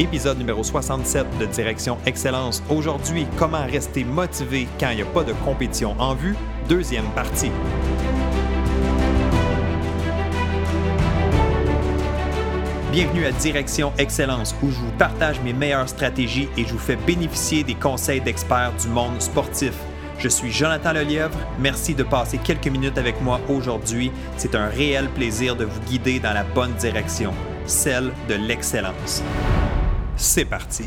Épisode numéro 67 de Direction Excellence. Aujourd'hui, comment rester motivé quand il n'y a pas de compétition en vue? Deuxième partie. Bienvenue à Direction Excellence où je vous partage mes meilleures stratégies et je vous fais bénéficier des conseils d'experts du monde sportif. Je suis Jonathan Lelièvre. Merci de passer quelques minutes avec moi aujourd'hui. C'est un réel plaisir de vous guider dans la bonne direction, celle de l'excellence. C'est parti.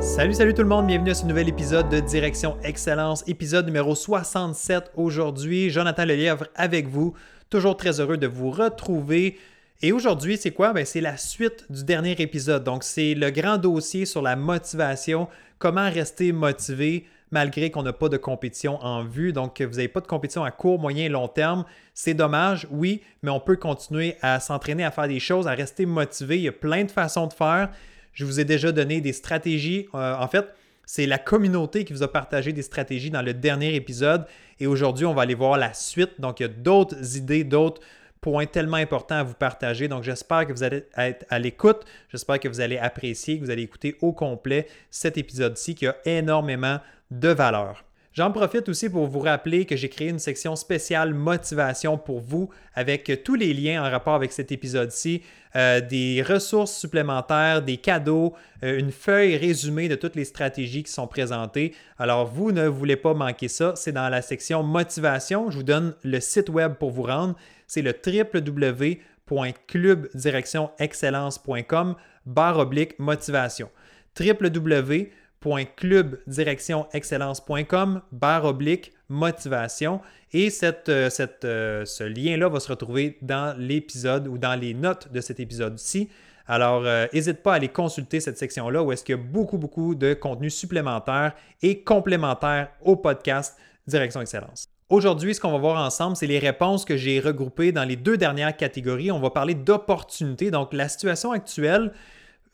Salut, salut tout le monde, bienvenue à ce nouvel épisode de Direction Excellence, épisode numéro 67 aujourd'hui. Jonathan Lelièvre avec vous, toujours très heureux de vous retrouver. Et aujourd'hui, c'est quoi? Ben, c'est la suite du dernier épisode. Donc, c'est le grand dossier sur la motivation, comment rester motivé malgré qu'on n'a pas de compétition en vue? Donc, vous n'avez pas de compétition à court, moyen et long terme. C'est dommage, oui, mais on peut continuer à s'entraîner à faire des choses, à rester motivé. Il y a plein de façons de faire. Je vous ai déjà donné des stratégies. Euh, en fait, c'est la communauté qui vous a partagé des stratégies dans le dernier épisode. Et aujourd'hui, on va aller voir la suite. Donc, il y a d'autres idées, d'autres points tellement importants à vous partager. Donc, j'espère que vous allez être à l'écoute. J'espère que vous allez apprécier, que vous allez écouter au complet cet épisode-ci qui a énormément de valeur. J'en profite aussi pour vous rappeler que j'ai créé une section spéciale motivation pour vous avec tous les liens en rapport avec cet épisode-ci, euh, des ressources supplémentaires, des cadeaux, euh, une feuille résumée de toutes les stratégies qui sont présentées. Alors, vous ne voulez pas manquer ça. C'est dans la section motivation. Je vous donne le site web pour vous rendre. C'est le www.clubdirectionexcellence.com barre oblique motivation. www clubdirectionexcellence.com barre oblique motivation et euh, euh, ce lien-là va se retrouver dans l'épisode ou dans les notes de cet épisode-ci. Alors, n'hésite euh, pas à aller consulter cette section-là où est-ce qu'il y a beaucoup, beaucoup de contenu supplémentaire et complémentaire au podcast Direction Excellence. Aujourd'hui, ce qu'on va voir ensemble, c'est les réponses que j'ai regroupées dans les deux dernières catégories. On va parler d'opportunités. Donc, la situation actuelle,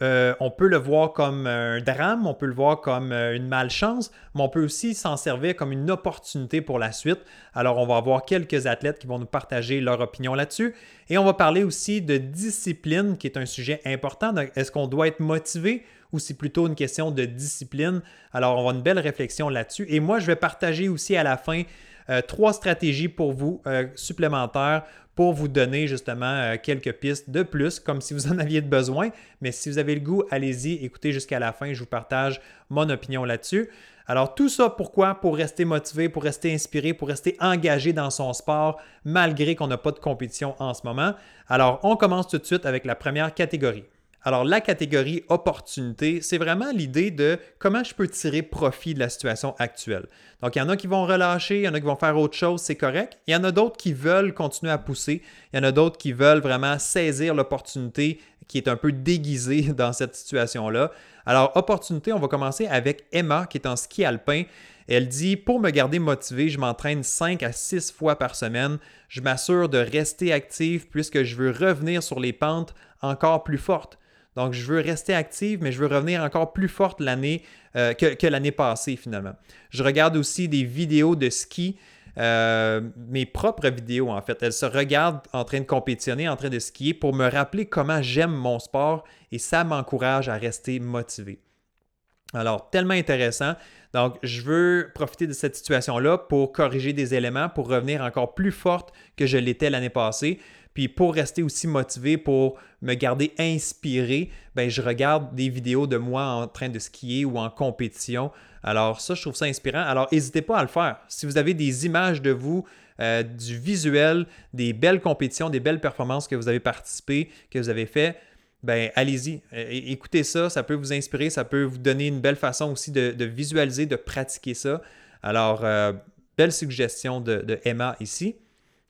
euh, on peut le voir comme un drame, on peut le voir comme euh, une malchance, mais on peut aussi s'en servir comme une opportunité pour la suite. Alors, on va avoir quelques athlètes qui vont nous partager leur opinion là-dessus. Et on va parler aussi de discipline, qui est un sujet important. Est-ce qu'on doit être motivé ou c'est plutôt une question de discipline? Alors, on va avoir une belle réflexion là-dessus. Et moi, je vais partager aussi à la fin euh, trois stratégies pour vous supplémentaires pour vous donner justement euh, quelques pistes de plus, comme si vous en aviez besoin. Mais si vous avez le goût, allez-y, écoutez jusqu'à la fin, je vous partage mon opinion là-dessus. Alors tout ça, pourquoi? Pour rester motivé, pour rester inspiré, pour rester engagé dans son sport, malgré qu'on n'a pas de compétition en ce moment. Alors on commence tout de suite avec la première catégorie. Alors, la catégorie opportunité, c'est vraiment l'idée de comment je peux tirer profit de la situation actuelle. Donc, il y en a qui vont relâcher, il y en a qui vont faire autre chose, c'est correct. Il y en a d'autres qui veulent continuer à pousser. Il y en a d'autres qui veulent vraiment saisir l'opportunité qui est un peu déguisée dans cette situation-là. Alors, opportunité, on va commencer avec Emma qui est en ski alpin. Elle dit Pour me garder motivé, je m'entraîne 5 à 6 fois par semaine. Je m'assure de rester active puisque je veux revenir sur les pentes encore plus fortes. Donc, je veux rester active, mais je veux revenir encore plus forte l'année euh, que, l'année passée finalement. Je regarde aussi des vidéos de ski, euh, mes propres vidéos en fait. Elles se regardent en train de compétitionner, en train de skier pour me rappeler comment j'aime mon sport et ça m'encourage à rester motivé. Alors, tellement intéressant. Donc, je veux profiter de cette situation-là pour corriger des éléments, pour revenir encore plus forte que je l'étais l'année passée. Puis pour rester aussi motivé, pour me garder inspiré, ben je regarde des vidéos de moi en train de skier ou en compétition. Alors ça, je trouve ça inspirant. Alors n'hésitez pas à le faire. Si vous avez des images de vous, euh, du visuel, des belles compétitions, des belles performances que vous avez participé, que vous avez fait, ben allez-y, écoutez ça, ça peut vous inspirer, ça peut vous donner une belle façon aussi de, visualiser, de pratiquer ça. Alors, euh, belle suggestion de, Emma ici.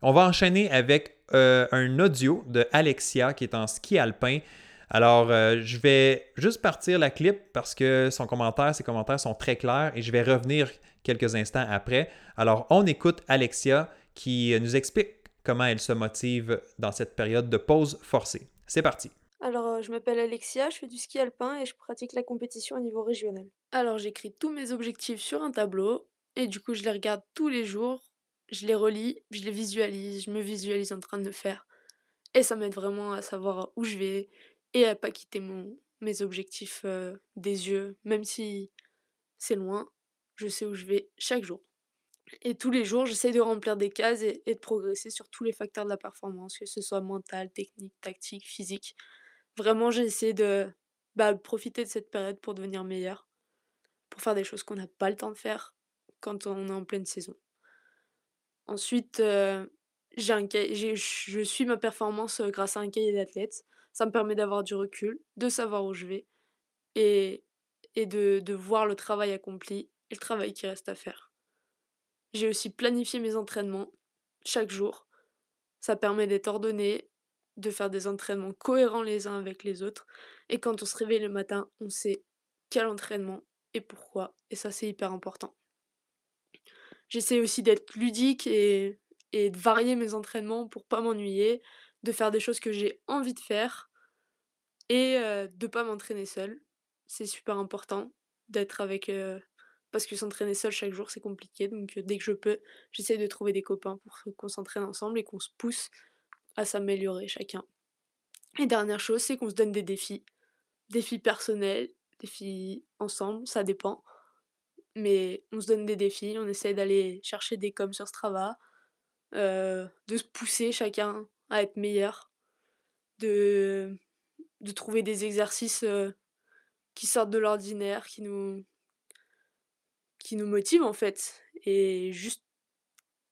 On va enchaîner avec euh, un audio de Alexia qui est en ski alpin. Alors, euh, je vais juste partir la clip parce que son commentaire, ses commentaires sont très clairs et je vais revenir quelques instants après. Alors, on écoute Alexia qui nous explique comment elle se motive dans cette période de pause forcée. C'est parti. Alors, euh, je m'appelle Alexia, je fais du ski alpin et je pratique la compétition au niveau régional. Alors, j'écris tous mes objectifs sur un tableau et du coup, je les regarde tous les jours, je les relis, je les visualise, je me visualise en train de le faire. Et ça m'aide vraiment à savoir où je vais et à pas quitter mes objectifs euh, des yeux, même si c'est loin, je sais où je vais chaque jour. Et tous les jours, j'essaie de remplir des cases et, de progresser sur tous les facteurs de la performance, que ce soit mental, technique, tactique, physique. Vraiment, j'ai essayé de, bah, profiter de cette période pour devenir meilleur, pour faire des choses qu'on n'a pas le temps de faire quand on est en pleine saison. Ensuite, un je suis ma performance, grâce à un cahier d'athlète. Ça me permet d'avoir du recul, de savoir où je vais et et de de voir le travail accompli et le travail qui reste à faire. J'ai aussi planifié mes entraînements chaque jour. Ça permet d'être ordonné, de faire des entraînements cohérents les uns avec les autres et quand on se réveille le matin, on sait quel entraînement et pourquoi et ça, c'est hyper important. J'essaie aussi d'être ludique et de varier mes entraînements pour pas m'ennuyer, de faire des choses que j'ai envie de faire et heu, de pas m'entraîner seule. C'est super important d'être avec, parce que s'entraîner seul chaque jour, c'est compliqué donc dès que je peux, j'essaie de trouver des copains pour qu'on s'entraîne ensemble et qu'on se pousse à s'améliorer chacun. Et dernière chose, c'est qu'on se donne des défis. Défis personnels, défis ensemble, ça dépend. Mais on se donne des défis, on essaie d'aller chercher des coms sur Strava, heu, de se pousser chacun à être meilleur, de de trouver des exercices, heu, qui sortent de l'ordinaire, qui nous qui nous motivent en fait et juste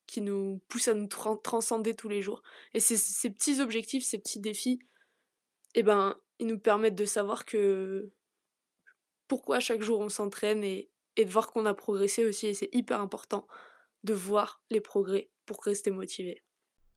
qui nous poussent à nous tran transcender tous les jours. Et ces ces petits objectifs, ces petits défis, et ben, ils nous permettent de savoir que pourquoi chaque jour on s'entraîne et et de voir qu'on a progressé aussi et c'est hyper important de voir les progrès pour rester motivé.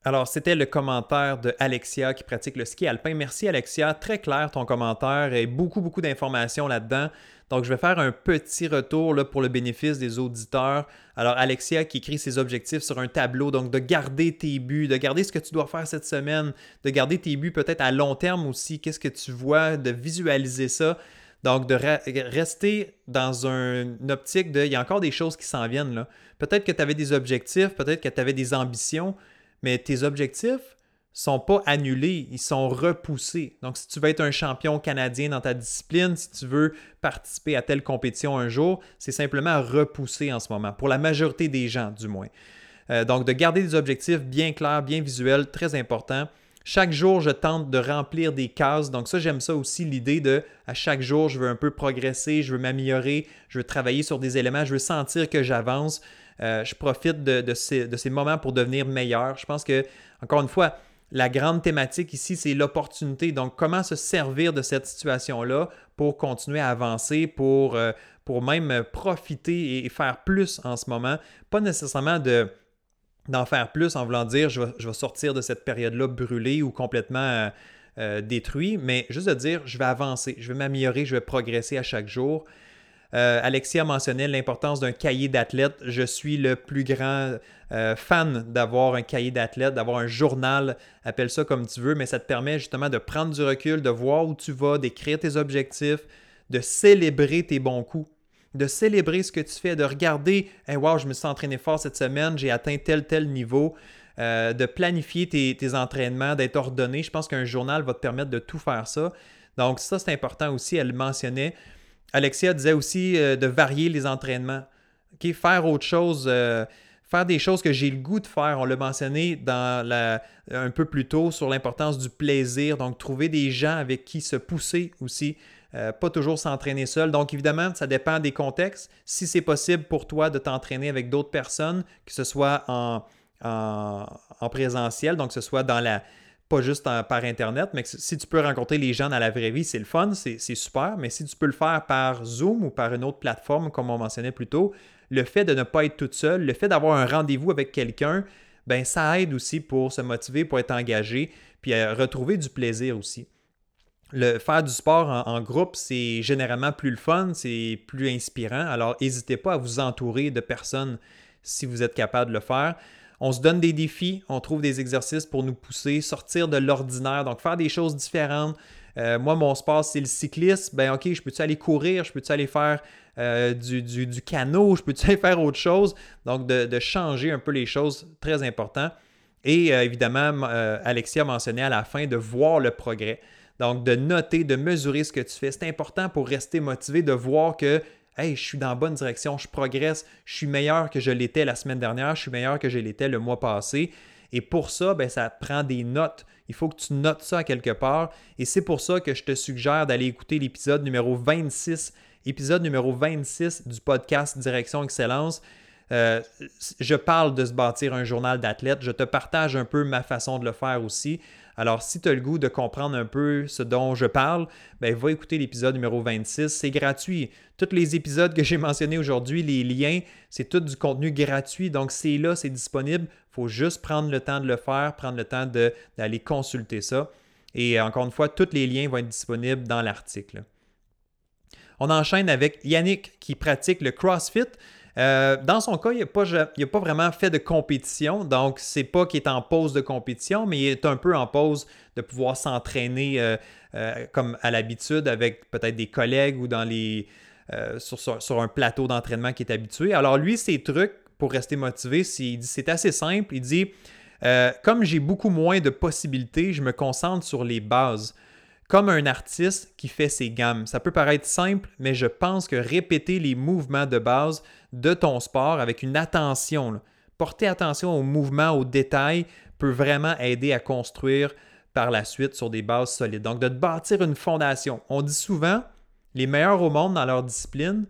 Alors, c'était le commentaire de Alexia qui pratique le ski alpin. Merci Alexia, très clair ton commentaire et beaucoup, beaucoup d'informations là-dedans. Donc, je vais faire un petit retour là, pour le bénéfice des auditeurs. Alors, Alexia qui écrit ses objectifs sur un tableau, donc de garder tes buts, de garder ce que tu dois faire cette semaine, de garder tes buts peut-être à long terme aussi, qu'est-ce que tu vois, de visualiser ça? Donc, de rester dans une optique de, il y a encore des choses qui s'en viennent là. Peut-être que tu avais des objectifs, peut-être que tu avais des ambitions, mais tes objectifs sont pas annulés, ils sont repoussés. Donc, si tu veux être un champion canadien dans ta discipline, si tu veux participer à telle compétition un jour, c'est simplement repoussé en ce moment, pour la majorité des gens du moins. Euh, donc, de garder des objectifs bien clairs, bien visuels, très important. Chaque jour, je tente de remplir des cases. Donc ça, j'aime ça aussi, l'idée de à chaque jour, je veux un peu progresser, je veux m'améliorer, je veux travailler sur des éléments, je veux sentir que j'avance. Euh, je profite de, ces, moments pour devenir meilleur. Je pense que, encore une fois, la grande thématique ici, c'est l'opportunité. Donc, comment se servir de cette situation-là pour continuer à avancer, pour, euh, pour même profiter et faire plus en ce moment. Pas nécessairement de d'en faire plus en voulant dire je vais, sortir de cette période-là brûlée ou complètement euh, détruit, mais juste de dire je vais avancer, je vais m'améliorer, je vais progresser à chaque jour. Euh, Alexia mentionnait l'importance d'un cahier d'athlète. Je suis le plus grand euh, fan d'avoir un cahier d'athlète, d'avoir un journal, appelle ça comme tu veux, mais ça te permet justement de prendre du recul, de voir où tu vas, d'écrire tes objectifs, de célébrer tes bons coups de célébrer ce que tu fais, de regarder, hey, wow, je me suis entraîné fort cette semaine, j'ai atteint tel, tel niveau, euh, de planifier tes, entraînements, d'être ordonné. Je pense qu'un journal va te permettre de tout faire ça. Donc, ça, c'est important aussi, elle le mentionnait. Alexia disait aussi euh, de varier les entraînements. Faire autre chose, euh, faire des choses que j'ai le goût de faire. On l'a mentionné dans un peu plus tôt sur l'importance du plaisir. Donc, trouver des gens avec qui se pousser aussi. Euh, pas toujours s'entraîner seul. Donc, évidemment, ça dépend des contextes. Si c'est possible pour toi de t'entraîner avec d'autres personnes, que ce soit en, en présentiel, donc que ce soit dans la, pas juste par Internet, mais si tu peux rencontrer les gens dans la vraie vie, c'est le fun, c'est super, mais si tu peux le faire par Zoom ou par une autre plateforme, comme on mentionnait plus tôt, le fait de ne pas être toute seule, le fait d'avoir un rendez-vous avec quelqu'un, ben ça aide aussi pour se motiver, pour être engagé, puis à retrouver du plaisir aussi. Le faire du sport en, groupe, c'est généralement plus le fun, c'est plus inspirant. Alors, n'hésitez pas à vous entourer de personnes si vous êtes capable de le faire. On se donne des défis, on trouve des exercices pour nous pousser, sortir de l'ordinaire, donc faire des choses différentes, Euh, moi, mon sport, c'est le cyclisme. Ben, OK, je peux-tu aller courir? Je peux-tu aller faire euh, du, du, canot? Je peux-tu aller faire autre chose? Donc, de, changer un peu les choses, très important. Et évidemment, Alexia mentionnait à la fin de voir le progrès. Donc, de noter, de mesurer ce que tu fais. C'est important pour rester motivé, de voir que Hey, je suis dans la bonne direction, je progresse, je suis meilleur que je l'étais la semaine dernière, je suis meilleur que je l'étais le mois passé. Et pour ça, ben, ça prend des notes. Il faut que tu notes ça quelque part. Et c'est pour ça que je te suggère d'aller écouter l'épisode numéro 26, épisode numéro 26 du podcast Direction Excellence. Euh, je parle de se bâtir un journal d'athlète. Je te partage un peu ma façon de le faire aussi. Alors, si tu as le goût de comprendre un peu ce dont je parle, ben, va écouter l'épisode numéro 26. C'est gratuit. Tous les épisodes que j'ai mentionnés aujourd'hui, les liens, c'est tout du contenu gratuit. Donc, c'est là, c'est disponible. Il faut juste prendre le temps de le faire, prendre le temps d'aller consulter ça. Et encore une fois, tous les liens vont être disponibles dans l'article. On enchaîne avec Yannick qui pratique le CrossFit. Euh, dans son cas, il n'a pas, pas, vraiment fait de compétition, donc c'est pas qu'il est en pause de compétition, mais il est un peu en pause de pouvoir s'entraîner euh, euh, comme à l'habitude avec peut-être des collègues ou dans les, sur, un plateau d'entraînement qui est habitué. Alors lui, ses trucs pour rester motivé, c'est assez simple. Il dit, comme j'ai beaucoup moins de possibilités, je me concentre sur les bases comme un artiste qui fait ses gammes. Ça peut paraître simple, mais je pense que répéter les mouvements de base de ton sport avec une attention, porter attention aux mouvements, aux détails, peut vraiment aider à construire par la suite sur des bases solides. Donc, de bâtir une fondation. On dit souvent, les meilleurs au monde dans leur discipline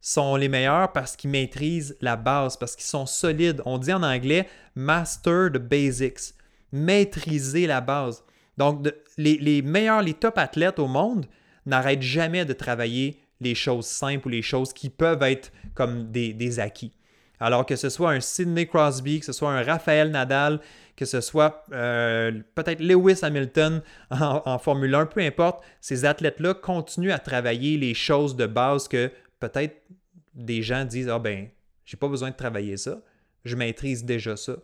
sont les meilleurs parce qu'ils maîtrisent la base, parce qu'ils sont solides. On dit en anglais master the basics, maîtriser la base. Donc, les, meilleurs, les top athlètes au monde n'arrêtent jamais de travailler les choses simples ou les choses qui peuvent être comme des, acquis. Alors que ce soit un Sidney Crosby, que ce soit un Raphaël Nadal, que ce soit euh, peut-être Lewis Hamilton en, Formule 1, peu importe, ces athlètes-là continuent à travailler les choses de base que peut-être des gens disent Ah ben, j'ai pas besoin de travailler ça, je maîtrise déjà ça.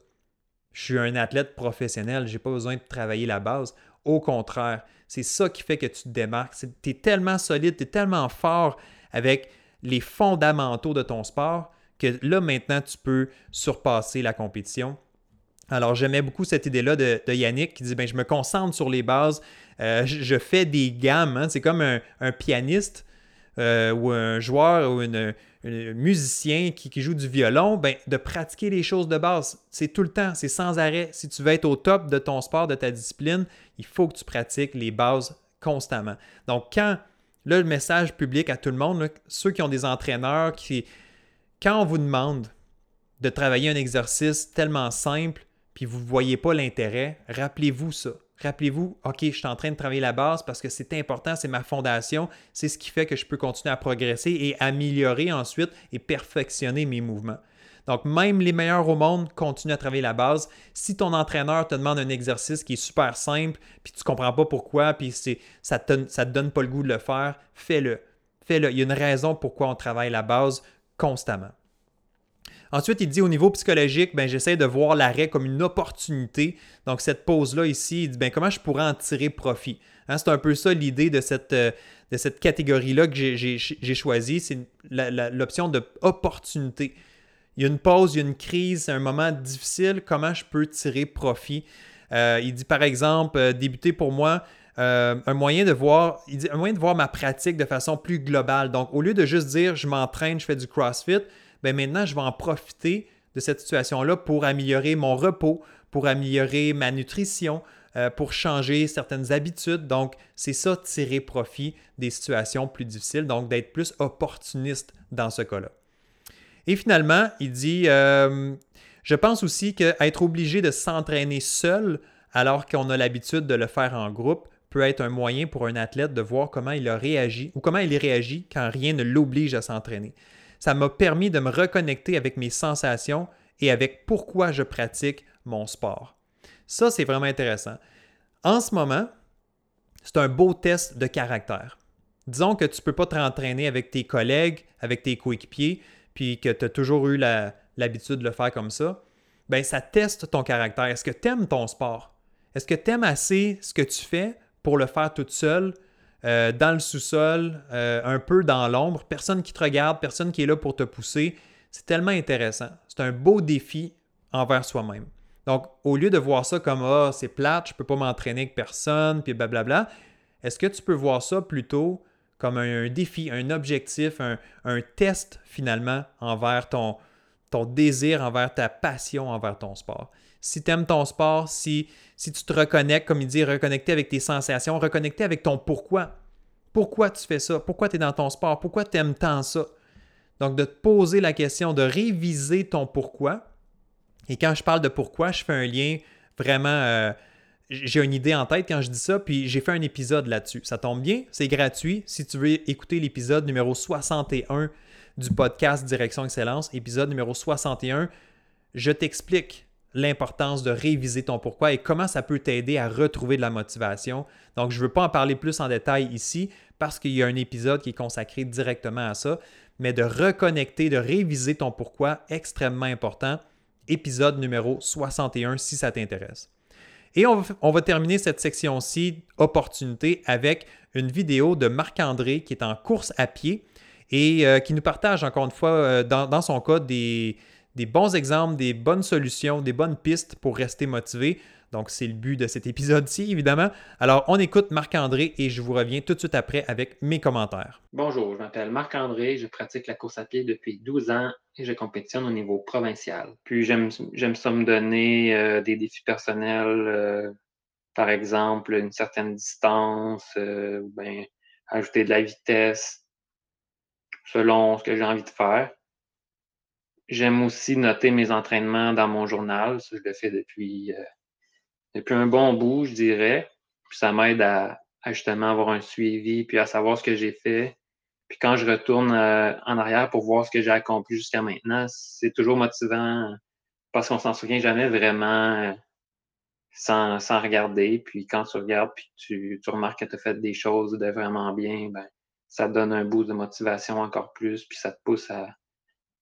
Je suis un athlète professionnel, j'ai pas besoin de travailler la base. Au contraire, c'est ça qui fait que tu te démarques. Tu es tellement solide, tu es tellement fort avec les fondamentaux de ton sport que là, maintenant, tu peux surpasser la compétition. Alors, j'aimais beaucoup cette idée-là de, Yannick qui dit ben, Je me concentre sur les bases, euh, je, fais des gammes. Hein. C'est comme un, pianiste euh, ou un joueur ou un musicien qui, joue du violon, ben, de pratiquer les choses de base. C'est tout le temps, c'est sans arrêt. Si tu veux être au top de ton sport, de ta discipline, il faut que tu pratiques les bases constamment. Donc, quand le message public à tout le monde, ceux qui ont des entraîneurs, qui, quand on vous demande de travailler un exercice tellement simple, puis vous ne voyez pas l'intérêt, rappelez-vous ça. Rappelez-vous, OK, je suis en train de travailler la base parce que c'est important, c'est ma fondation, c'est ce qui fait que je peux continuer à progresser et améliorer ensuite et perfectionner mes mouvements. Donc, même les meilleurs au monde continuent à travailler la base. Si ton entraîneur te demande un exercice qui est super simple, puis tu ne comprends pas pourquoi, puis ça ne te, te donne pas le goût de le faire, fais-le. Fais-le. Il y a une raison pourquoi on travaille la base constamment. Ensuite, il dit au niveau psychologique, ben, j'essaie de voir l'arrêt comme une opportunité. Donc, cette pause-là ici, il dit ben, comment je pourrais en tirer profit? Hein, c'est un peu ça l'idée de cette, euh, catégorie-là que j'ai choisie. C'est l'option de opportunité il y a une pause, il y a une crise, un moment difficile, comment je peux tirer profit? Euh, il dit par exemple, euh, débuter pour moi, un moyen de voir, un moyen de voir ma pratique de façon plus globale. Donc, au lieu de juste dire je m'entraîne, je fais du CrossFit, ben maintenant je vais en profiter de cette situation-là pour améliorer mon repos, pour améliorer ma nutrition, pour changer certaines habitudes. Donc, c'est ça, tirer profit des situations plus difficiles, donc d'être plus opportuniste dans ce cas-là. Et finalement, il dit euh, Je pense aussi qu'être obligé de s'entraîner seul alors qu'on a l'habitude de le faire en groupe peut être un moyen pour un athlète de voir comment il a réagi ou comment il réagit quand rien ne l'oblige à s'entraîner. Ça m'a permis de me reconnecter avec mes sensations et avec pourquoi je pratique mon sport. Ça, c'est vraiment intéressant. En ce moment, c'est un beau test de caractère. Disons que tu ne peux pas t'entraîner avec tes collègues, avec tes coéquipiers, puis que tu as toujours eu l'habitude de le faire comme ça, ben ça teste ton caractère. Est-ce que tu aimes ton sport? Est-ce que tu aimes assez ce que tu fais pour le faire toute seule euh, dans le sous-sol, euh, un peu dans l'ombre, personne qui te regarde, personne qui est là pour te pousser. C'est tellement intéressant. C'est un beau défi envers soi-même. Donc, au lieu de voir ça comme Ah, c'est plate, je ne peux pas m'entraîner avec personne, puis blablabla, est-ce que tu peux voir ça plutôt comme un, défi, un objectif, un, test finalement envers ton, ton désir, envers ta passion, envers ton sport? Si tu aimes ton sport, si, si tu te reconnectes, comme il dit, reconnecter avec tes sensations, reconnecter avec ton pourquoi. Pourquoi tu fais ça? Pourquoi tu es dans ton sport? Pourquoi tu aimes tant ça? Donc, de te poser la question, de réviser ton pourquoi. Et quand je parle de pourquoi, je fais un lien vraiment. Euh, j'ai une idée en tête quand je dis ça, puis j'ai fait un épisode là-dessus. Ça tombe bien, c'est gratuit. Si tu veux écouter l'épisode numéro 61 du podcast Direction Excellence, épisode numéro 61, je t'explique l'importance de réviser ton pourquoi et comment ça peut t'aider à retrouver de la motivation. Donc, je ne veux pas en parler plus en détail ici parce qu'il y a un épisode qui est consacré directement à ça, mais de reconnecter, de réviser ton pourquoi, extrêmement important. Épisode numéro 61 si ça t'intéresse. Et on va, terminer cette section-ci, opportunité, avec une vidéo de Marc-André qui est en course à pied et euh, qui nous partage encore une fois, euh, dans, son cas, des, des bons exemples, des bonnes solutions, des bonnes pistes pour rester motivé. Donc, c'est le but de cet épisode-ci, évidemment. Alors, on écoute Marc-André et je vous reviens tout de suite après avec mes commentaires. Bonjour, je m'appelle Marc-André, je pratique la course à pied depuis 12 ans et je compétitionne au niveau provincial. Puis, j'aime ça me donner euh, des défis personnels, euh, par exemple, une certaine distance, euh, ou bien ajouter de la vitesse selon ce que j'ai envie de faire. J'aime aussi noter mes entraînements dans mon journal. Ça, je le fais depuis, euh, depuis un bon bout, je dirais. Puis ça m'aide à, justement avoir un suivi, puis à savoir ce que j'ai fait. Puis quand je retourne euh, en arrière pour voir ce que j'ai accompli jusqu'à maintenant, c'est toujours motivant parce qu'on s'en souvient jamais vraiment euh, sans, sans, regarder. Puis quand tu regardes, puis tu, tu remarques que tu as fait des choses de vraiment bien, ben, ça te donne un boost de motivation encore plus, puis ça te pousse à,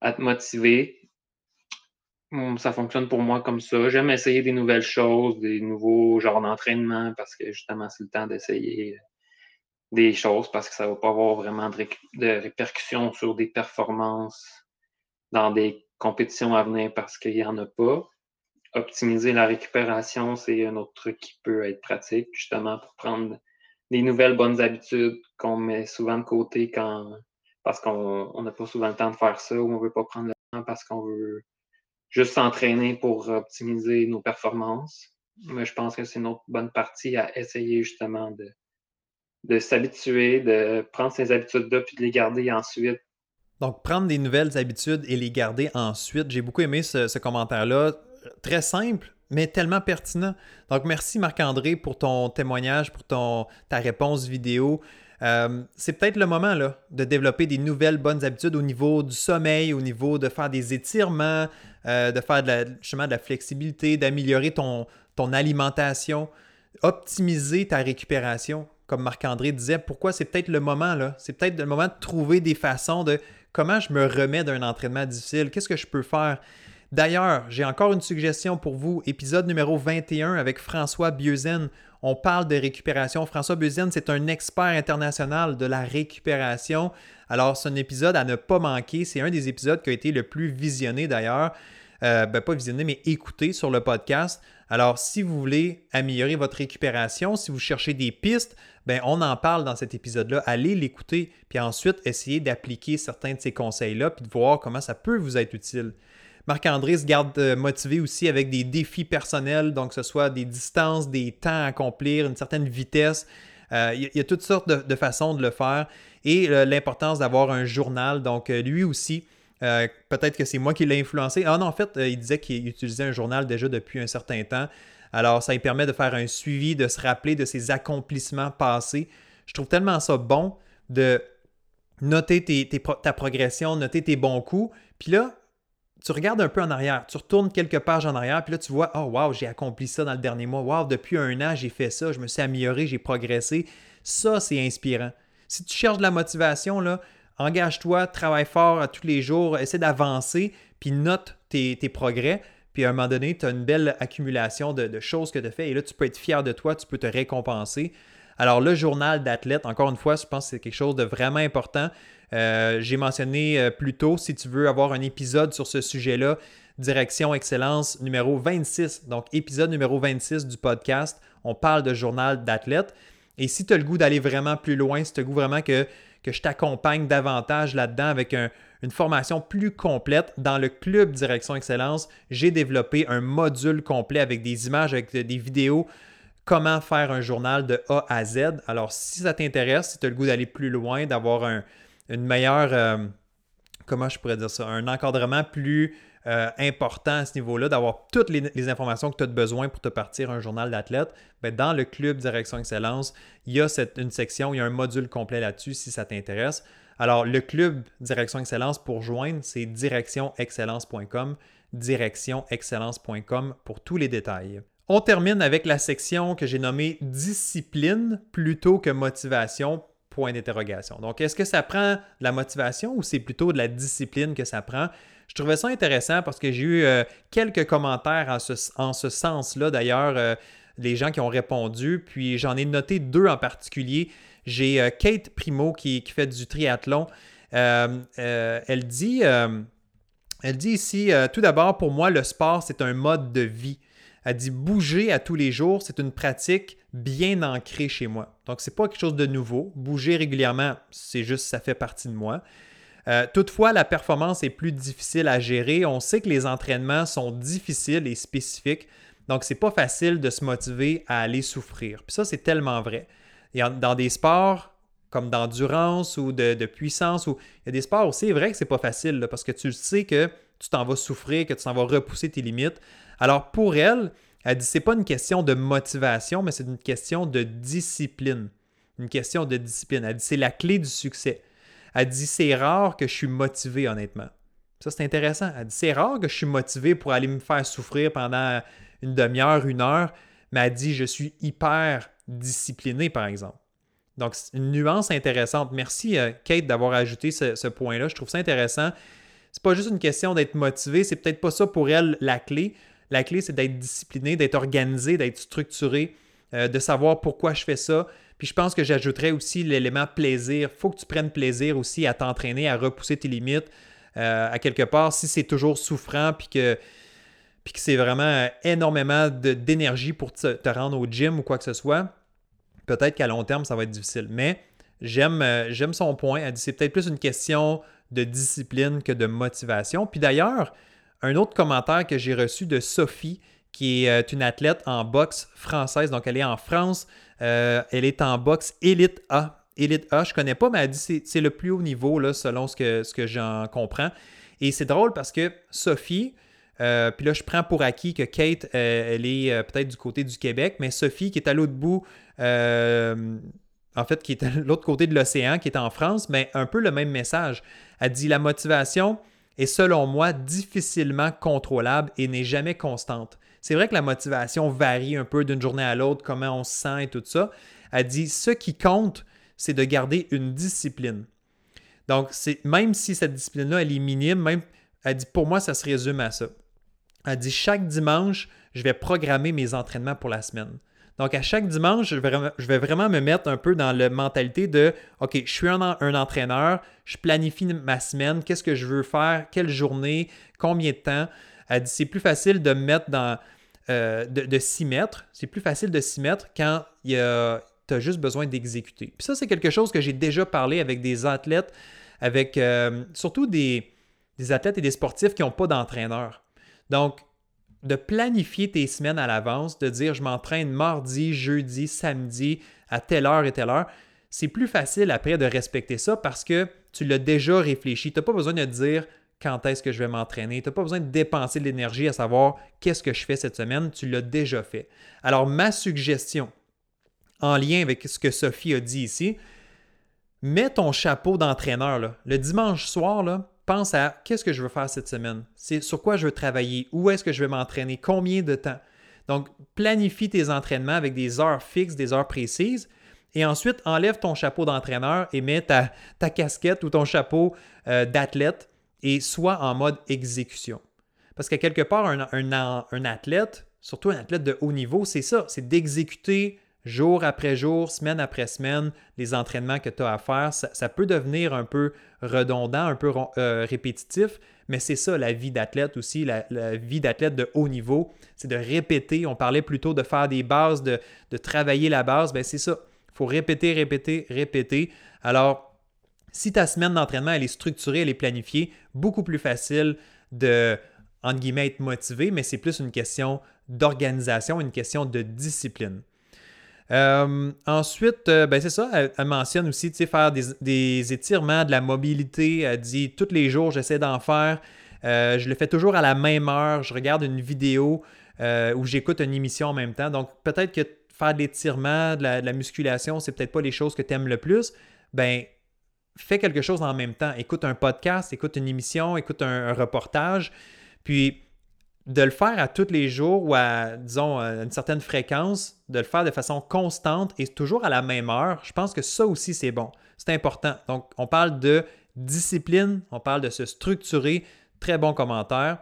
à te motiver. Ça fonctionne pour moi comme ça. J'aime essayer des nouvelles choses, des nouveaux genres d'entraînement parce que justement, c'est le temps d'essayer euh, des choses parce que ça ne va pas avoir vraiment de, répercussions sur des performances dans des compétitions à venir parce qu'il n'y en a pas. Optimiser la récupération, c'est un autre truc qui peut être pratique justement pour prendre des nouvelles bonnes habitudes qu'on met souvent de côté quand parce qu'on n'a pas souvent le temps de faire ça ou on ne veut pas prendre le temps parce qu'on veut juste s'entraîner pour optimiser nos performances. Mais je pense que c'est une autre bonne partie à essayer justement de, s'habituer, de prendre ces habitudes-là puis de les garder ensuite. Donc, prendre des nouvelles habitudes et les garder ensuite. J'ai beaucoup aimé ce, ce commentaire-là. Très simple, mais tellement pertinent. Donc, merci Marc-André pour ton témoignage, pour ton, ta réponse vidéo. Euh, c'est peut-être le moment de développer des nouvelles bonnes habitudes au niveau du sommeil, au niveau de faire des étirements, euh, de faire de la, de la flexibilité, d'améliorer ton, alimentation, optimiser ta récupération. Comme Marc-André disait, pourquoi c'est peut-être le moment? C'est peut-être le moment de trouver des façons de comment je me remets d'un entraînement difficile, qu'est-ce que je peux faire? D'ailleurs, j'ai encore une suggestion pour vous, épisode numéro 21 avec François Bieuzen on parle de récupération. François Buzine, c'est un expert international de la récupération. Alors, c'est un épisode à ne pas manquer. C'est un des épisodes qui a été le plus visionné d'ailleurs. Euh, ben, pas visionné, mais écouté sur le podcast. Alors, si vous voulez améliorer votre récupération, si vous cherchez des pistes, ben, on en parle dans cet épisode-là. Allez l'écouter, puis ensuite, essayez d'appliquer certains de ces conseils-là, puis de voir comment ça peut vous être utile. Marc-André se garde euh, motivé aussi avec des défis personnels, donc que ce soit des distances, des temps à accomplir, une certaine vitesse. Euh, il y, a toutes sortes de, façons de le faire et euh, l'importance d'avoir un journal. Donc, lui aussi, peut-être que c'est moi qui l'ai influencé. Ah non, en fait, il disait qu'il utilisait un journal déjà depuis un certain temps. Alors, ça lui permet de faire un suivi, de se rappeler de ses accomplissements passés. Je trouve tellement ça bon de noter ta progression, noter tes bons coups. Puis là, tu regardes un peu en arrière, tu retournes quelques pages en arrière, puis là, tu vois, oh wow, j'ai accompli ça dans le dernier mois. Wow, depuis un an, j'ai fait ça, je me suis amélioré, j'ai progressé. Ça, c'est inspirant. Si tu cherches de la motivation, engage-toi, travaille fort tous les jours, essaie d'avancer, puis note tes, progrès. Puis à un moment donné, tu as une belle accumulation de, de choses que tu as fait. Et là, tu peux être fier de toi, tu peux te récompenser. Alors, le journal d'athlète, encore une fois, je pense que c'est quelque chose de vraiment important. Euh, j'ai mentionné euh, plus tôt, si tu veux avoir un épisode sur ce sujet-là, Direction Excellence numéro 26. Donc, épisode numéro 26 du podcast, on parle de journal d'athlète. Et si tu as le goût d'aller vraiment plus loin, si tu as le goût vraiment que, que je t'accompagne davantage là-dedans avec une formation plus complète, dans le club Direction Excellence, j'ai développé un module complet avec des images, avec des vidéos, comment faire un journal de A à Z. Alors, si ça t'intéresse, si tu as le goût d'aller plus loin, d'avoir un, une meilleure, euh, comment je pourrais dire ça, un encadrement plus euh, important à ce niveau-là, d'avoir toutes les, informations que tu as besoin pour te partir un journal d'athlète, ben, dans le club Direction Excellence, il y a une section, il y a un module complet là-dessus si ça t'intéresse. Alors, le club Direction Excellence pour joindre, c'est directionexcellence.com, directionexcellence.com pour tous les détails. On termine avec la section que j'ai nommée discipline plutôt que motivation point d'interrogation. Donc, est-ce que ça prend de la motivation ou c'est plutôt de la discipline que ça prend? Je trouvais ça intéressant parce que j'ai eu euh, quelques commentaires en ce, sens-là. D'ailleurs, euh, les gens qui ont répondu, puis j'en ai noté deux en particulier. J'ai euh, Kate Primo qui, qui, fait du triathlon. elle dit, elle dit ici, tout d'abord, pour moi, le sport, c'est un mode de vie. Elle dit bouger à tous les jours, c'est une pratique bien ancrée chez moi. Donc, ce n'est pas quelque chose de nouveau. Bouger régulièrement, c'est juste, ça fait partie de moi. Euh, toutefois, la performance est plus difficile à gérer. On sait que les entraînements sont difficiles et spécifiques. Donc, c'est pas facile de se motiver à aller souffrir. Puis ça, c'est tellement vrai. Dans des sports comme d'endurance ou de, puissance, ou il y a des sports où c'est vrai que c'est pas facile parce que tu sais que tu t'en vas souffrir, que tu t'en vas repousser tes limites. Alors pour elle, elle dit c'est pas une question de motivation, mais c'est une question de discipline. Une question de discipline. Elle dit c'est la clé du succès. Elle dit c'est rare que je suis motivé honnêtement. Ça c'est intéressant. Elle dit c'est rare que je suis motivé pour aller me faire souffrir pendant une demi-heure, une heure, mais elle dit je suis hyper discipliné par exemple. Donc, c'est une nuance intéressante. Merci, euh, Kate, d'avoir ajouté ce, point-là. Je trouve ça intéressant. C'est pas juste une question d'être motivé, c'est peut-être pas ça pour elle la clé. La clé, c'est d'être discipliné, d'être organisé, d'être structuré, euh, de savoir pourquoi je fais ça. Puis je pense que j'ajouterais aussi l'élément plaisir. Il faut que tu prennes plaisir aussi à t'entraîner, à repousser tes limites. Euh, à quelque part, si c'est toujours souffrant, puis que, puis que c'est vraiment énormément d'énergie pour te, rendre au gym ou quoi que ce soit, peut-être qu'à long terme, ça va être difficile. Mais j'aime euh, son point. C'est peut-être plus une question de discipline que de motivation. Puis d'ailleurs, un autre commentaire que j'ai reçu de Sophie, qui est euh, une athlète en boxe française. Donc, elle est en France. Euh, elle est en boxe élite A. Élite A, je ne connais pas, mais elle dit que c'est le plus haut niveau, là, selon ce que, ce que j'en comprends. Et c'est drôle parce que Sophie, euh, puis là, je prends pour acquis que Kate, elle est peut-être du côté du Québec, mais Sophie, qui est à l'autre bout, en fait, qui est à l'autre côté de l'océan, qui est en France, mais un peu le même message. Elle dit la motivation, est selon moi difficilement contrôlable et n'est jamais constante. C'est vrai que la motivation varie un peu d'une journée à l'autre, comment on se sent et tout ça. Elle dit ce qui compte, c'est de garder une discipline. Donc, même si cette discipline-là, elle est minime, même, elle dit pour moi, ça se résume à ça. Elle dit chaque dimanche, je vais programmer mes entraînements pour la semaine. Donc, à chaque dimanche, je vais, vraiment me mettre un peu dans la mentalité de OK, je suis un, entraîneur, je planifie ma semaine, qu'est-ce que je veux faire, quelle journée, combien de temps. Dit c'est plus facile de mettre dans. Euh, de, s'y mettre. C'est plus facile de s'y mettre quand tu as juste besoin d'exécuter. Puis ça, c'est quelque chose que j'ai déjà parlé avec des athlètes, avec euh, surtout des, des athlètes et des sportifs qui n'ont pas d'entraîneur. Donc, de planifier tes semaines à l'avance, de dire je m'entraîne mardi, jeudi, samedi, à telle heure et telle heure, c'est plus facile après de respecter ça parce que tu l'as déjà réfléchi. Tu n'as pas besoin de dire quand est-ce que je vais m'entraîner. Tu n'as pas besoin de dépenser de l'énergie à savoir qu'est-ce que je fais cette semaine. Tu l'as déjà fait. Alors, ma suggestion, en lien avec ce que Sophie a dit ici, mets ton chapeau d'entraîneur. Le dimanche soir, pense à qu'est-ce que je veux faire cette semaine, c'est sur quoi je veux travailler, où est-ce que je vais m'entraîner, combien de temps? Donc, planifie tes entraînements avec des heures fixes, des heures précises. Et ensuite, enlève ton chapeau d'entraîneur et mets ta, casquette ou ton chapeau euh, d'athlète et sois en mode exécution. Parce qu'à quelque part, un, athlète, surtout un athlète de haut niveau, c'est ça, c'est d'exécuter jour après jour, semaine après semaine, les entraînements que tu as à faire, ça, peut devenir un peu redondant, un peu euh, répétitif, mais c'est ça la vie d'athlète aussi, la, vie d'athlète de haut niveau, c'est de répéter. On parlait plutôt de faire des bases, de, travailler la base, ben c'est ça. Il faut répéter, répéter, répéter. Alors, si ta semaine d'entraînement, elle est structurée, elle est planifiée, beaucoup plus facile de, entre guillemets, être motivé, mais c'est plus une question d'organisation, une question de discipline. Euh, ensuite, euh, ben c'est ça, elle, mentionne aussi faire des, étirements, de la mobilité. Elle dit tous les jours, j'essaie d'en faire. Euh, je le fais toujours à la même heure. Je regarde une vidéo ou j'écoute une émission en même temps. Donc, peut-être que faire de l'étirement, de la, musculation, c'est peut-être pas les choses que tu aimes le plus. Ben, fais quelque chose en même temps. Écoute un podcast, écoute une émission, écoute un reportage. Puis, de le faire à tous les jours ou à, disons, à une certaine fréquence, de le faire de façon constante et toujours à la même heure, je pense que ça aussi, c'est bon. C'est important. Donc, on parle de discipline, on parle de se structurer. Très bon commentaire.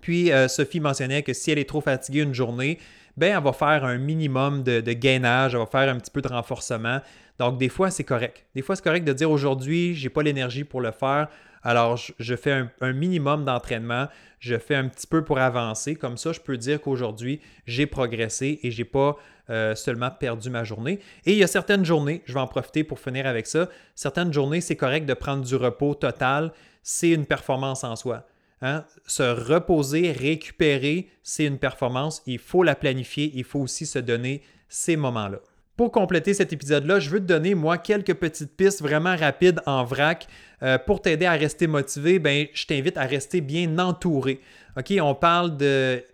Puis, euh, Sophie mentionnait que si elle est trop fatiguée une journée, ben, elle va faire un minimum de, de gainage, elle va faire un petit peu de renforcement. Donc, des fois, c'est correct. Des fois, c'est correct de dire aujourd'hui, je n'ai pas l'énergie pour le faire. Alors, je, fais un, minimum d'entraînement, je fais un petit peu pour avancer. Comme ça, je peux dire qu'aujourd'hui, j'ai progressé et je n'ai pas euh, seulement perdu ma journée. Et il y a certaines journées, je vais en profiter pour finir avec ça, certaines journées, c'est correct de prendre du repos total. C'est une performance en soi. Hein. Se reposer, récupérer, c'est une performance. Il faut la planifier. Il faut aussi se donner ces moments-là. Pour compléter cet épisode-là, je veux te donner, moi, quelques petites pistes vraiment rapides en vrac euh, pour t'aider à rester motivé. Ben, je t'invite à rester bien entouré. OK, on parle de,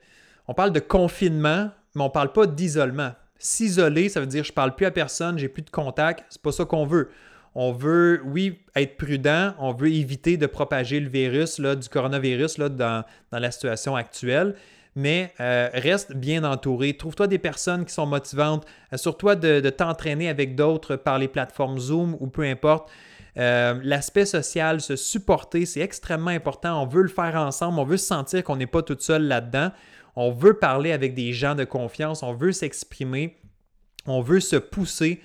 confinement, mais on ne parle pas d'isolement. S'isoler, ça veut dire je ne parle plus à personne, j'ai plus de contact. C'est pas ça qu'on veut. On veut, oui, être prudent, on veut éviter de propager le virus, là, du coronavirus là, dans la situation actuelle mais euh, reste bien entouré. Trouve-toi des personnes qui sont motivantes. Assure-toi de, t'entraîner avec d'autres par les plateformes Zoom ou peu importe. Euh, l'aspect social, se supporter, c'est extrêmement important. On veut le faire ensemble, on veut se sentir qu'on n'est pas tout seul là-dedans. On veut parler avec des gens de confiance, on veut s'exprimer, on veut se pousser.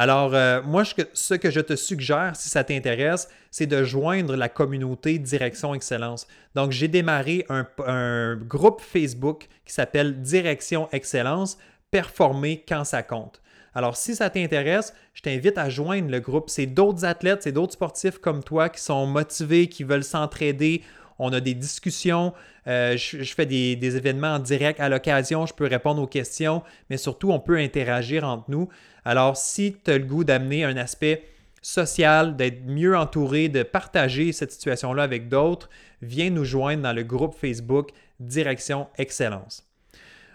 Alors, euh, moi, ce que je te suggère, si ça t'intéresse, c'est de joindre la communauté Direction Excellence. Donc, j'ai démarré un, groupe Facebook qui s'appelle Direction Excellence, performer quand ça compte. Alors, si ça t'intéresse, je t'invite à joindre le groupe. C'est d'autres athlètes, c'est d'autres sportifs comme toi qui sont motivés, qui veulent s'entraider. On a des discussions, euh, je, fais des, des, événements en direct à l'occasion, je peux répondre aux questions, mais surtout, on peut interagir entre nous. Alors, si tu as le goût d'amener un aspect social, d'être mieux entouré, de partager cette situation-là avec d'autres, viens nous joindre dans le groupe Facebook Direction Excellence.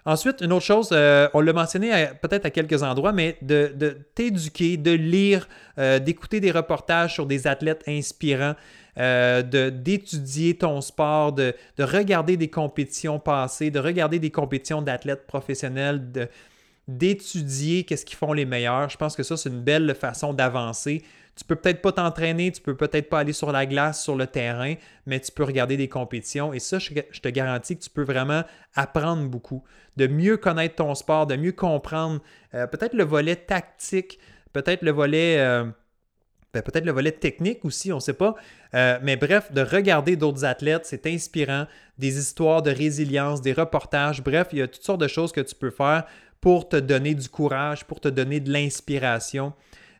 Ensuite, une autre chose, euh, on l'a mentionné peut-être à quelques endroits, mais de, t'éduquer, de lire, euh, d'écouter des reportages sur des athlètes inspirants, euh, d'étudier ton sport, de, de, regarder des compétitions passées, de regarder des compétitions d'athlètes professionnels, d'étudier qu'est-ce qu'ils font les meilleurs. Je pense que ça, c'est une belle façon d'avancer. Tu peux peut-être pas t'entraîner, tu peux peut-être pas aller sur la glace, sur le terrain, mais tu peux regarder des compétitions. Et ça, je, te garantis que tu peux vraiment apprendre beaucoup, de mieux connaître ton sport, de mieux comprendre euh, peut-être le volet tactique, peut-être le volet... Euh, ben, peut-être le volet technique aussi, on ne sait pas. Euh, mais bref, de regarder d'autres athlètes, c'est inspirant. Des histoires de résilience, des reportages, bref, il y a toutes sortes de choses que tu peux faire pour te donner du courage, pour te donner de l'inspiration.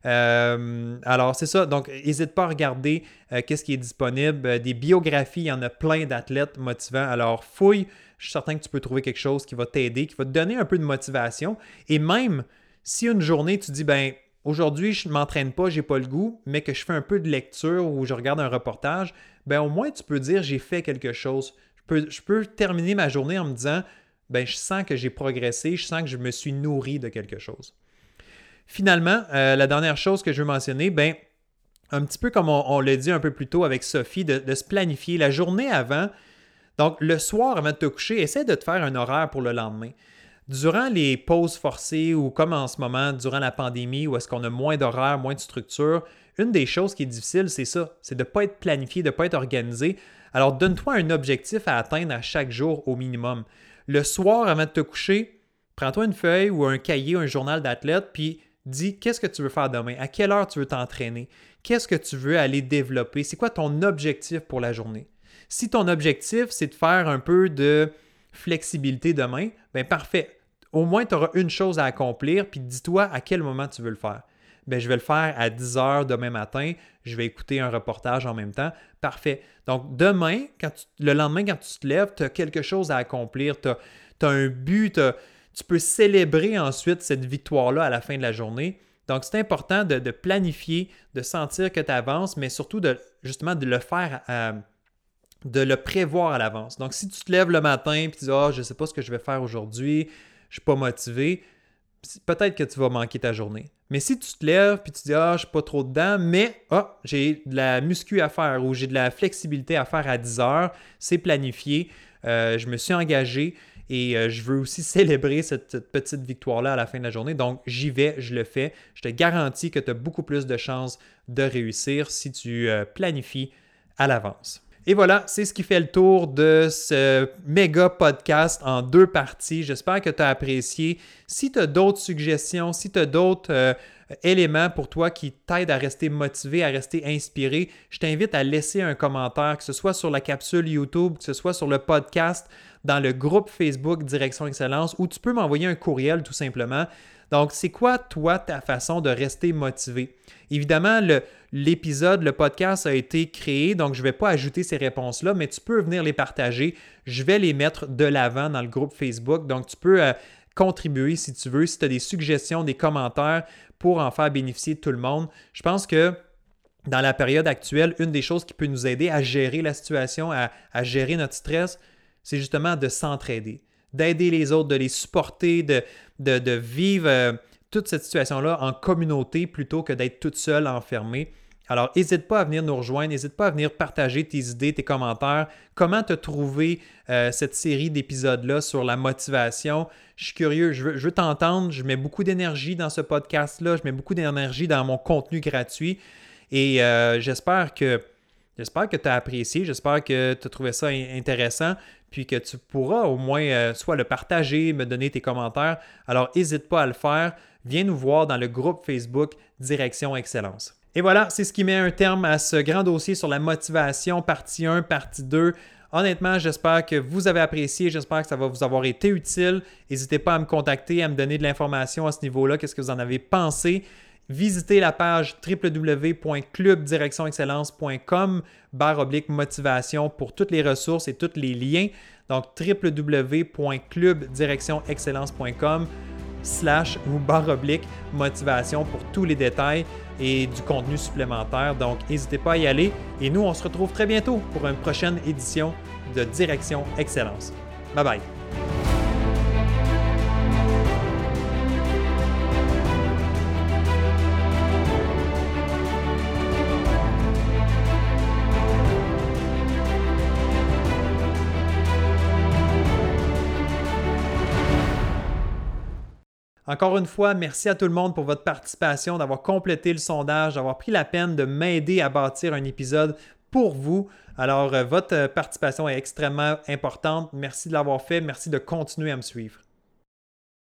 Euh, alors, c'est ça. Donc, n'hésite pas à regarder euh, qu'est-ce qui est disponible. Euh, des biographies, il y en a plein d'athlètes motivants. Alors, fouille. Je suis certain que tu peux trouver quelque chose qui va t'aider, qui va te donner un peu de motivation. Et même si une journée, tu dis, ben, aujourd'hui, je ne m'entraîne pas, je n'ai pas le goût, mais que je fais un peu de lecture ou je regarde un reportage, ben, au moins, tu peux dire, j'ai fait quelque chose. Je peux terminer ma journée en me disant, ben, je sens que j'ai progressé, je sens que je me suis nourri de quelque chose. Finalement, euh, la dernière chose que je veux mentionner, ben, un petit peu comme on, l'a dit un peu plus tôt avec Sophie, de, se planifier la journée avant. Donc, le soir avant de te coucher, essaie de te faire un horaire pour le lendemain. Durant les pauses forcées ou comme en ce moment, durant la pandémie, où est-ce qu'on a moins d'horaire, moins de structure, une des choses qui est difficile, c'est ça, c'est de ne pas être planifié, de ne pas être organisé. Alors, donne-toi un objectif à atteindre à chaque jour au minimum. Le soir, avant de te coucher, Prends-toi une feuille ou un cahier un journal d'athlète, puis dis qu'est-ce que tu veux faire demain, à quelle heure tu veux t'entraîner, qu'est-ce que tu veux aller développer, c'est quoi ton objectif pour la journée? Si ton objectif, c'est de faire un peu de flexibilité demain, bien parfait. Au moins, tu auras une chose à accomplir, puis dis-toi à quel moment tu veux le faire. Bien, je vais le faire à 10 heures demain matin, je vais écouter un reportage en même temps. Parfait. Donc, demain, quand le lendemain, quand tu te lèves, tu as quelque chose à accomplir, tu as, un but, tu peux célébrer ensuite cette victoire-là à la fin de la journée. Donc, c'est important de, planifier, de sentir que tu avances, mais surtout de justement de le faire, de le prévoir à l'avance. Donc, si tu te lèves le matin et tu dis Ah, je ne sais pas ce que je vais faire aujourd'hui, je ne suis pas motivé, peut-être que tu vas manquer ta journée. Mais si tu te lèves et tu dis Ah, je suis pas trop dedans, mais ah, j'ai de la muscu à faire ou j'ai de la flexibilité à faire à 10 heures, c'est planifié, euh, je me suis engagé, et euh, je veux aussi célébrer cette, petite victoire-là à la fin de la journée. Donc, j'y vais, je le fais. Je te garantis que tu as beaucoup plus de chances de réussir si tu euh, planifies à l'avance. Et voilà, c'est ce qui fait le tour de ce méga podcast en deux parties. J'espère que tu as apprécié. Si tu as d'autres suggestions, si tu as d'autres euh, éléments pour toi qui t'aident à rester motivé, à rester inspiré, je t'invite à laisser un commentaire, que ce soit sur la capsule YouTube, que ce soit sur le podcast dans le groupe Facebook Direction Excellence ou tu peux m'envoyer un courriel tout simplement. Donc, c'est quoi, toi, ta façon de rester motivé? Évidemment, l'épisode, le, podcast a été créé, donc je ne vais pas ajouter ces réponses-là, mais tu peux venir les partager. Je vais les mettre de l'avant dans le groupe Facebook. Donc, tu peux euh, contribuer si tu veux, si tu as des suggestions, des commentaires pour en faire bénéficier tout le monde. Je pense que dans la période actuelle, une des choses qui peut nous aider à gérer la situation, à gérer notre stress, c'est justement de s'entraider, d'aider les autres, de les supporter, de, de, vivre euh, toute cette situation-là en communauté plutôt que d'être toute seule enfermée. Alors, n'hésite pas à venir nous rejoindre, n'hésite pas à venir partager tes idées, tes commentaires. Comment te trouver euh, cette série d'épisodes-là sur la motivation? Je suis curieux, je veux, veux t'entendre. Je mets beaucoup d'énergie dans ce podcast-là, je mets beaucoup d'énergie dans mon contenu gratuit et euh, j'espère que J'espère que tu as apprécié, j'espère que tu as trouvé ça intéressant, puis que tu pourras au moins euh, soit le partager, me donner tes commentaires. Alors, n'hésite pas à le faire. Viens nous voir dans le groupe Facebook Direction Excellence. Et voilà, c'est ce qui met un terme à ce grand dossier sur la motivation, partie 1, partie 2. Honnêtement, j'espère que vous avez apprécié, j'espère que ça va vous avoir été utile. N'hésitez pas à me contacter, à me donner de l'information à ce niveau-là, qu'est-ce que vous en avez pensé? Visitez la page www.clubdirectionexcellence.com barre oblique motivation pour toutes les ressources et tous les liens. Donc www.clubdirectionexcellence.com slash ou barre oblique motivation pour tous les détails et du contenu supplémentaire. Donc n'hésitez pas à y aller et nous on se retrouve très bientôt pour une prochaine édition de Direction Excellence. Bye bye. Encore une fois, merci à tout le monde pour votre participation, d'avoir complété le sondage, d'avoir pris la peine de m'aider à bâtir un épisode pour vous. Alors, euh, votre participation est extrêmement importante. Merci de l'avoir fait. Merci de continuer à me suivre.